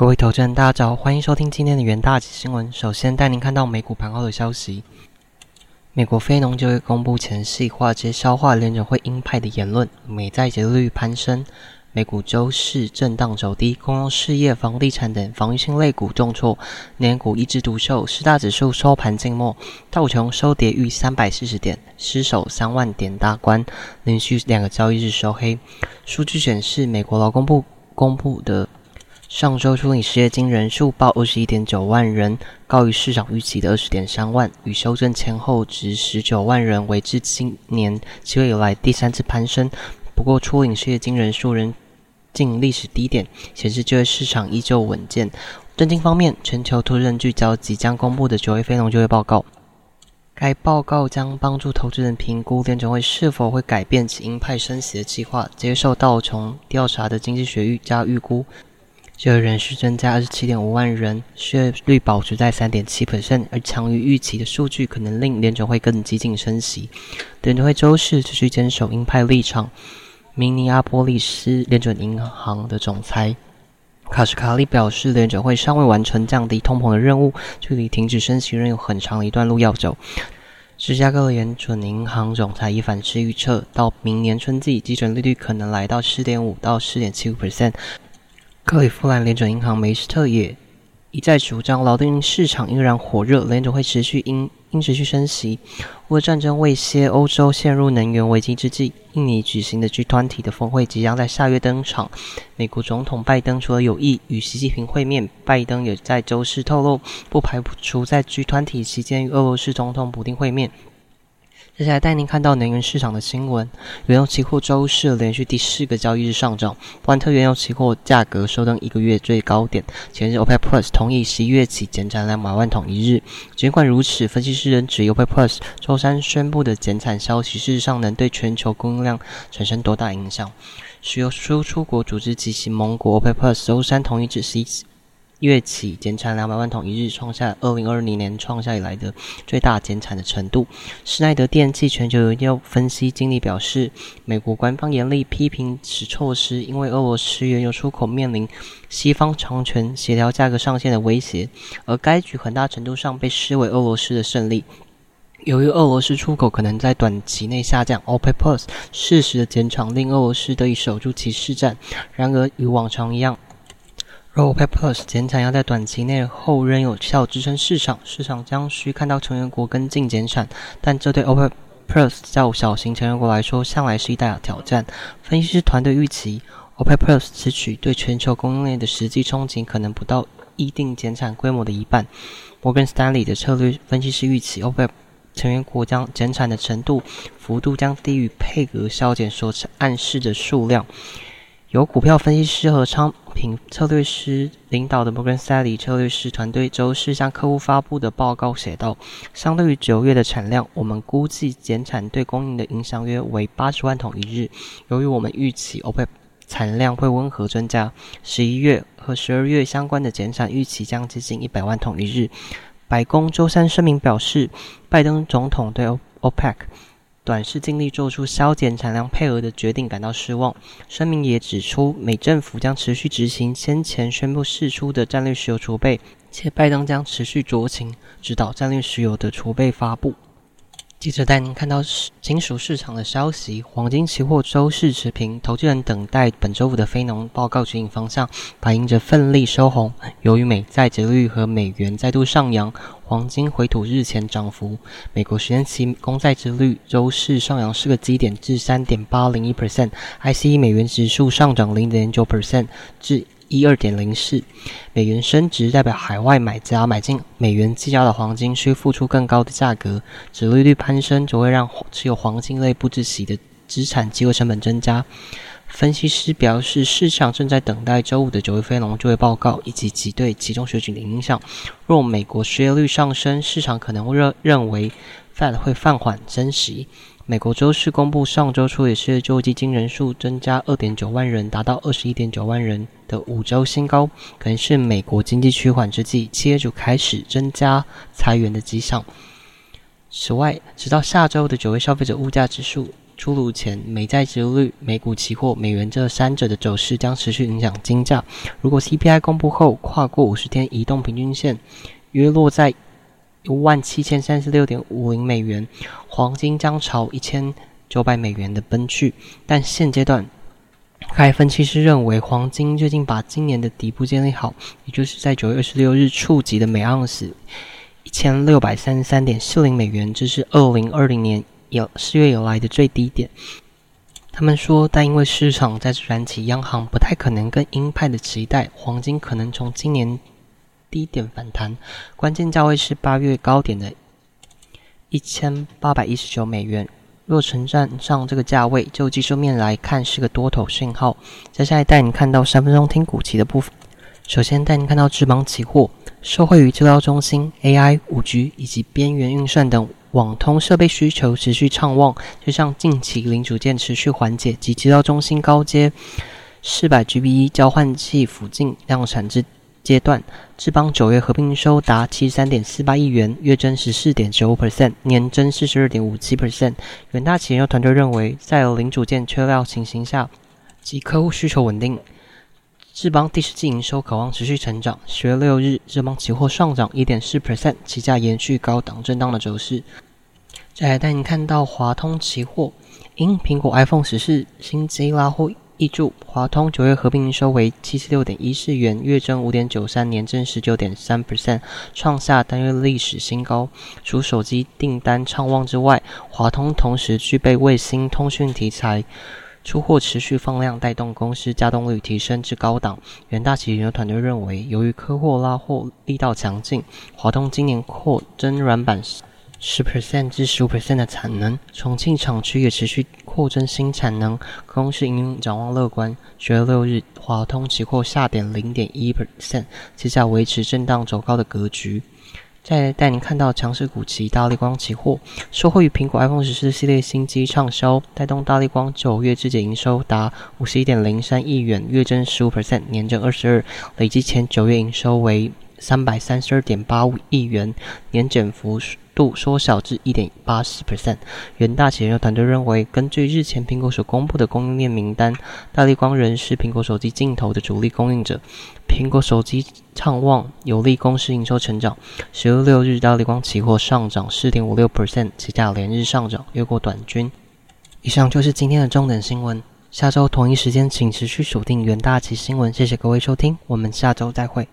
各位投资人，大家早，欢迎收听今天的元大吉新闻。首先带您看到美股盘后的消息。美国非农就业公布前夕，华尔街消化联准会鹰派的言论，美债利率攀升，美股周市震荡走低，公用事业、房地产等防御性类股重挫，年股一枝独秀。四大指数收盘静默，道琼收跌逾三百四十点，失守三万点大关，连续两个交易日收黑。数据显示，美国劳工部公布的。上周初领失业金人数报二十一点九万人，高于市场预期的二十点三万，与修正前后值十九万人为至今年七月以来第三次攀升。不过，初领失业金人数仍近历史低点，显示就业市场依旧稳健。震惊方面，全球投资人聚焦即将公布的九月非农就业报告，该报告将帮助投资人评估联准会是否会改变其鹰派升息的计划。接受道琼调查的经济学预加预估。就业人数增加二十七点五万人，失业率保持在三点七 percent，而强于预期的数据可能令联准会更激进升息。联准会周四持续坚守鹰派立场。明尼阿波利斯联准银行的总裁卡什卡利表示，联准会尚未完成降低通膨的任务，距离停止升息仍有很长一段路要走。芝加哥联准银行总裁伊凡斯预测，到明年春季，基准利率可能来到四点五到四点七五 percent。克利夫兰联准银行梅斯特也一再主张，劳动力市场依然火热，联准会持续应应持续升息。乌战争威胁欧洲陷入能源危机之际，印尼举行的 G 团体的峰会即将在下月登场。美国总统拜登除了有意与习近平会面，拜登也在周四透露，不排除在 G 团体期间与俄罗斯总统普京会面。接下来带您看到能源市场的新闻。原油期货周四连续第四个交易日上涨，布兰特原油期货价格收登一个月最高点。前日 OPEC Plus 同意十一月起减产两百万桶一日。尽管如此，分析师仍指 OPEC Plus 周三宣布的减产消息，事实上能对全球供应量产生多大影响？石油输出国组织及其盟国 OPEC Plus 周三同意至十一。月起减产两百万桶一日，创下二零二零年创下以来的最大减产的程度。施耐德电器全球研究分析经理表示，美国官方严厉批评此措施，因为俄罗斯原油出口面临西方长权协调价格上限的威胁，而该局很大程度上被视为俄罗斯的胜利。由于俄罗斯出口可能在短期内下降，OPEC Plus 适时的减产令俄罗斯得以守住其市占。然而，与往常一样。OPEC Plus 减产要在短期内后仍有效支撑市场，市场将需看到成员国跟进减产，但这对 OPEC Plus 较小型成员国来说向来是一大挑战。分析师团队预期，OPEC Plus 此取对全球供应链的实际冲击可能不到一定减产规模的一半。摩根斯丹利的策略分析师预期，OPEC 成员国将减产的程度幅度将低于配额削减所暗示的数量。由股票分析师和商品策略师领导的摩根斯 y 策略师团队周四向客户发布的报告写道：，相对于九月的产量，我们估计减产对供应的影响约为八十万桶一日。由于我们预期 OPEC 产量会温和增加，十一月和十二月相关的减产预期将接近一百万桶一日。白宫周三声明表示，拜登总统对 OPEC。短视尽力做出削减产量配额的决定感到失望。声明也指出，美政府将持续执行先前宣布释出的战略石油储备，且拜登将持续酌情指导战略石油的储备发布。记者带您看到金属市场的消息：黄金期货周四持平，投资人等待本周五的非农报告指引方向，反映着奋力收红。由于美债折率和美元再度上扬，黄金回吐日前涨幅。美国十年期公债殖率周四上扬四个基点至三点八零一 percent，ICE 美元指数上涨零点九 percent 至。一二点零四，美元升值代表海外买家买进美元计价的黄金需付出更高的价格，指利率攀升则会让持有黄金类不知息的资产机会成本增加。分析师表示，市场正在等待周五的九月非农就业报告以及其对其中水准的影响。若美国失业率上升，市场可能会认认为 Fed 会放缓升息。美国周四公布上周初也是就基金人数增加二点九万人，达到二十一点九万人的五周新高，可能是美国经济趋缓之际，企业主开始增加裁员的迹象。此外，直到下周的九月消费者物价指数出炉前，美债殖率、美股期货、美元这三者的走势将持续影响金价。如果 CPI 公布后跨过五十天移动平均线，约落在一万七千三十六点五零美元，黄金将朝一千九百美元的奔去。但现阶段，该分析师认为，黄金最近把今年的底部建立好，也就是在九月二十六日触及的每盎司一千六百三十三点四零美元，这是二零二零年。有四月以来的最低点，他们说，但因为市场在燃起央行不太可能跟鹰派的期待，黄金可能从今年低点反弹，关键价位是八月高点的一千八百一十九美元。若存站上这个价位，就技术面来看是个多头信号。接下来带你看到三分钟听股期的部分。首先带你看到智邦期货，受惠于资料中心、AI、五 G 以及边缘运算等。网通设备需求持续畅旺，就像近期零组件持续缓解及资料中心高阶四百 GBE 交换器附近量产之阶段，智邦九月合并营收达七十三点四八亿元，月增十四点九五 percent，年增四十二点五七 percent。远大企研究团队认为，在零组件缺料情形下及客户需求稳定。智邦第四季营收渴望持续成长。十月六日，智邦期货上涨一点四 percent，期价延续高档震荡的走势。再来带您看到华通期货，因苹果 iPhone 十四新机拉货易注，华通九月合并营收为七十六点一四元，月增五点九三，年增十九点三 percent，创下单月历史新高。除手机订单畅旺之外，华通同时具备卫星通讯题材。出货持续放量，带动公司加动率提升至高档。元大企研究团队认为，由于客货拉货力道强劲，华通今年扩增软板十 percent 至十五 percent 的产能，重庆厂区也持续扩增新产能，公司营运展望乐观。十月六日，华通期货下跌零点一 percent，接下维持震荡走高的格局。再带您看到强势股期大力光期货，受惠于苹果 iPhone 十四系列新机畅销，带动大力光九月至结营收达五十一点零三亿元，月增十五 percent，年增二十二，累计前九月营收为三百三十二点八五亿元，年减幅。度缩小至一点八四 percent。元大企研究团队认为，根据日前苹果所公布的供应链名单，大力光仍是苹果手机镜头的主力供应者。苹果手机畅旺，有利公司营收成长。十月六日，大力光期货上涨四点五六 percent，期价连日上涨，越过短均。以上就是今天的重点新闻。下周同一时间，请持续锁定元大旗新闻。谢谢各位收听，我们下周再会。